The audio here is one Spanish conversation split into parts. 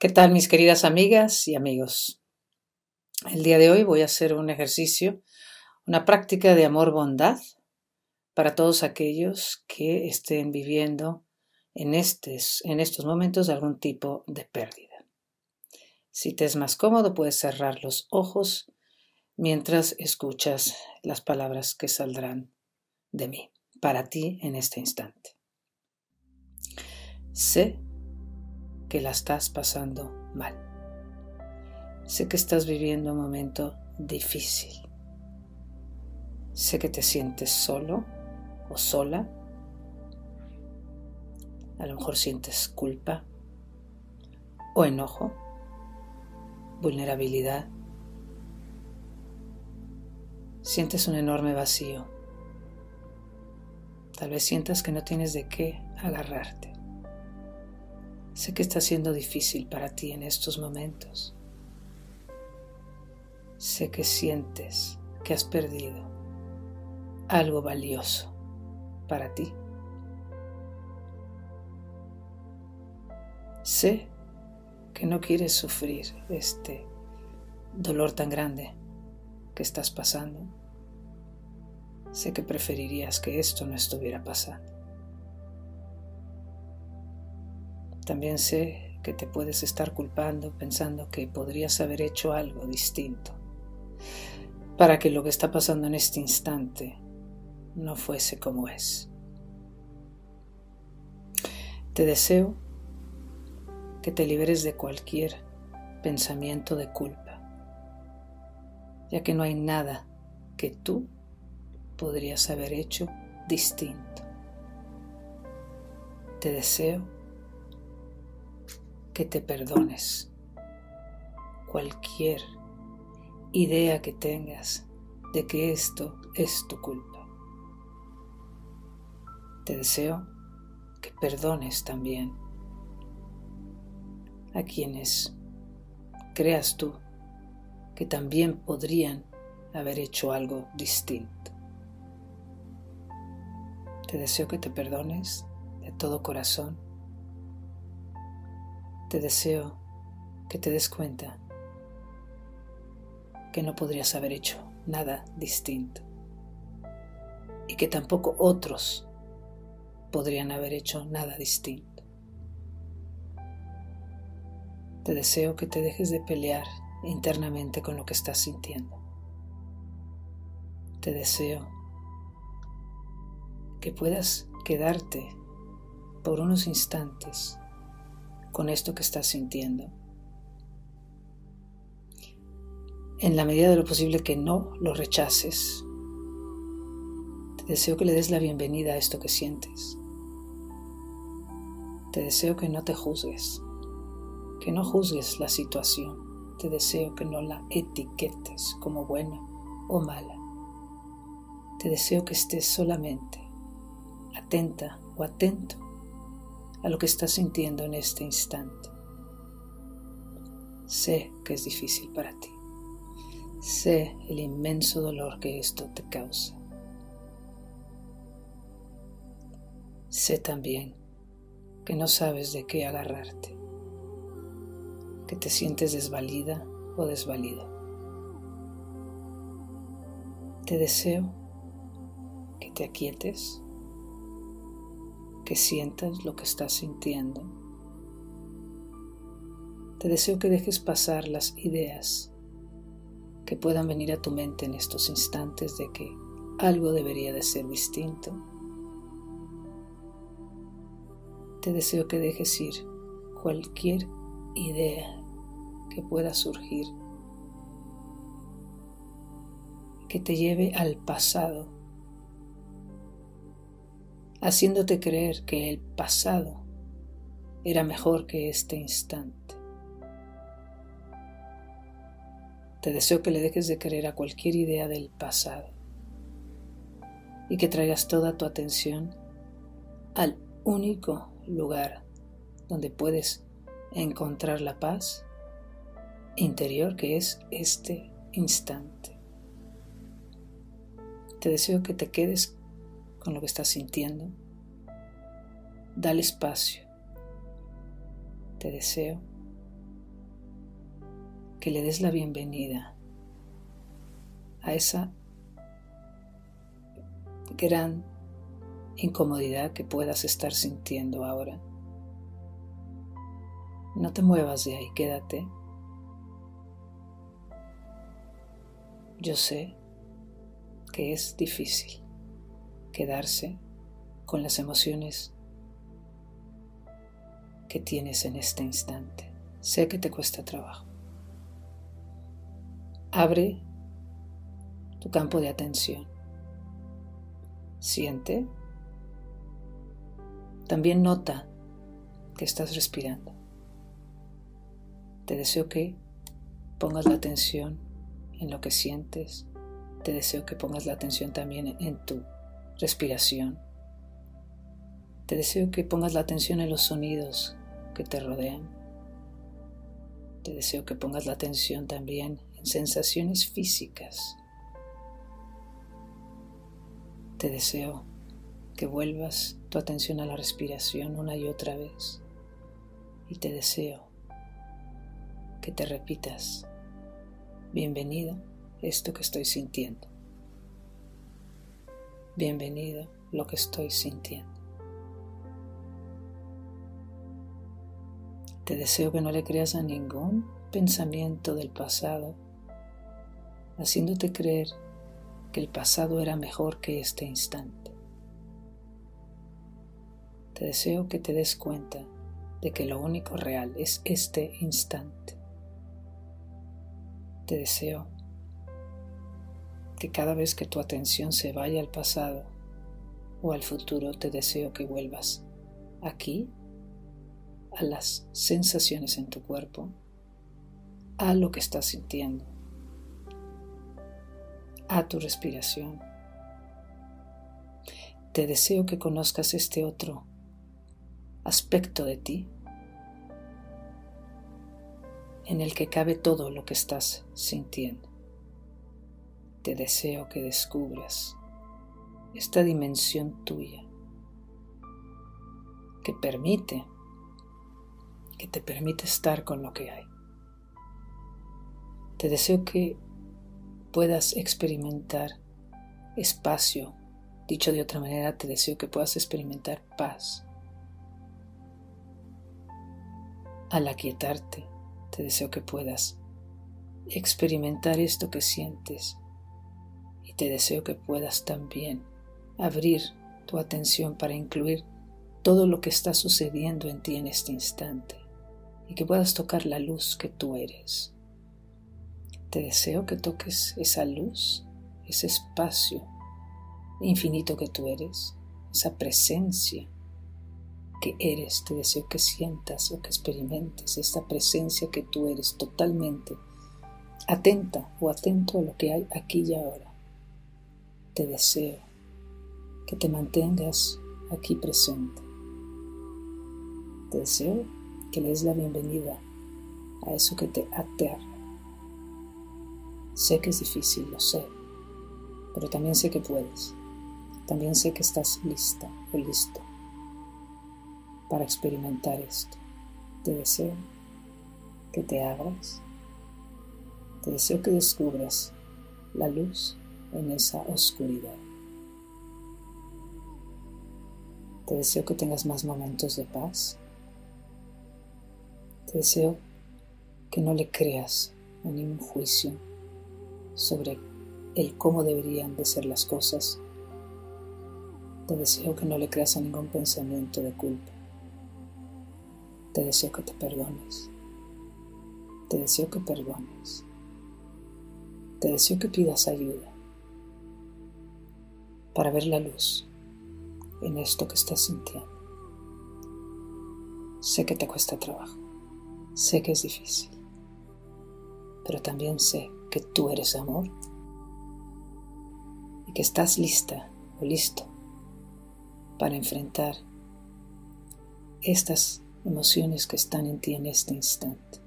¿Qué tal mis queridas amigas y amigos? El día de hoy voy a hacer un ejercicio, una práctica de amor-bondad para todos aquellos que estén viviendo en, estos, en estos momentos algún tipo de pérdida. Si te es más cómodo, puedes cerrar los ojos mientras escuchas las palabras que saldrán de mí, para ti en este instante. Sé que la estás pasando mal. Sé que estás viviendo un momento difícil. Sé que te sientes solo o sola. A lo mejor sientes culpa o enojo, vulnerabilidad. Sientes un enorme vacío. Tal vez sientas que no tienes de qué agarrarte. Sé que está siendo difícil para ti en estos momentos. Sé que sientes que has perdido algo valioso para ti. Sé que no quieres sufrir este dolor tan grande que estás pasando. Sé que preferirías que esto no estuviera pasando. También sé que te puedes estar culpando pensando que podrías haber hecho algo distinto para que lo que está pasando en este instante no fuese como es. Te deseo que te liberes de cualquier pensamiento de culpa, ya que no hay nada que tú podrías haber hecho distinto. Te deseo que te perdones cualquier idea que tengas de que esto es tu culpa. Te deseo que perdones también a quienes creas tú que también podrían haber hecho algo distinto. Te deseo que te perdones de todo corazón te deseo que te des cuenta que no podrías haber hecho nada distinto y que tampoco otros podrían haber hecho nada distinto. Te deseo que te dejes de pelear internamente con lo que estás sintiendo. Te deseo que puedas quedarte por unos instantes con esto que estás sintiendo. En la medida de lo posible que no lo rechaces, te deseo que le des la bienvenida a esto que sientes. Te deseo que no te juzgues, que no juzgues la situación. Te deseo que no la etiquetes como buena o mala. Te deseo que estés solamente atenta o atento a lo que estás sintiendo en este instante. Sé que es difícil para ti. Sé el inmenso dolor que esto te causa. Sé también que no sabes de qué agarrarte, que te sientes desvalida o desvalido. Te deseo que te aquietes que sientas lo que estás sintiendo. Te deseo que dejes pasar las ideas que puedan venir a tu mente en estos instantes de que algo debería de ser distinto. Te deseo que dejes ir cualquier idea que pueda surgir que te lleve al pasado haciéndote creer que el pasado era mejor que este instante. Te deseo que le dejes de querer a cualquier idea del pasado y que traigas toda tu atención al único lugar donde puedes encontrar la paz interior que es este instante. Te deseo que te quedes con lo que estás sintiendo. Dale espacio. Te deseo que le des la bienvenida a esa gran incomodidad que puedas estar sintiendo ahora. No te muevas de ahí, quédate. Yo sé que es difícil quedarse con las emociones que tienes en este instante. Sé que te cuesta trabajo. Abre tu campo de atención. Siente. También nota que estás respirando. Te deseo que pongas la atención en lo que sientes. Te deseo que pongas la atención también en tu respiración. Te deseo que pongas la atención en los sonidos que te rodean. Te deseo que pongas la atención también en sensaciones físicas. Te deseo que vuelvas tu atención a la respiración una y otra vez. Y te deseo que te repitas, bienvenido esto que estoy sintiendo. Bienvenido lo que estoy sintiendo. Te deseo que no le creas a ningún pensamiento del pasado, haciéndote creer que el pasado era mejor que este instante. Te deseo que te des cuenta de que lo único real es este instante. Te deseo que cada vez que tu atención se vaya al pasado o al futuro, te deseo que vuelvas aquí a las sensaciones en tu cuerpo, a lo que estás sintiendo, a tu respiración. Te deseo que conozcas este otro aspecto de ti en el que cabe todo lo que estás sintiendo. Te deseo que descubras esta dimensión tuya que permite, que te permite estar con lo que hay. Te deseo que puedas experimentar espacio. Dicho de otra manera, te deseo que puedas experimentar paz. Al aquietarte, te deseo que puedas experimentar esto que sientes te deseo que puedas también abrir tu atención para incluir todo lo que está sucediendo en ti en este instante y que puedas tocar la luz que tú eres. Te deseo que toques esa luz, ese espacio infinito que tú eres, esa presencia que eres. Te deseo que sientas o que experimentes esta presencia que tú eres totalmente atenta o atento a lo que hay aquí y ahora. Te deseo que te mantengas aquí presente. Te deseo que le des la bienvenida a eso que te aterra Sé que es difícil, lo sé, pero también sé que puedes. También sé que estás lista o listo para experimentar esto. Te deseo que te abras. Te deseo que descubras la luz en esa oscuridad. Te deseo que tengas más momentos de paz. Te deseo que no le creas a ningún juicio sobre el cómo deberían de ser las cosas, te deseo que no le creas a ningún pensamiento de culpa. Te deseo que te perdones. Te deseo que perdones. Te deseo que pidas ayuda para ver la luz en esto que estás sintiendo. Sé que te cuesta trabajo, sé que es difícil, pero también sé que tú eres amor y que estás lista o listo para enfrentar estas emociones que están en ti en este instante.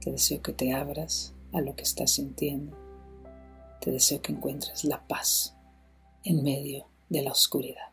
Te deseo que te abras a lo que estás sintiendo. Te deseo que encuentres la paz en medio de la oscuridad.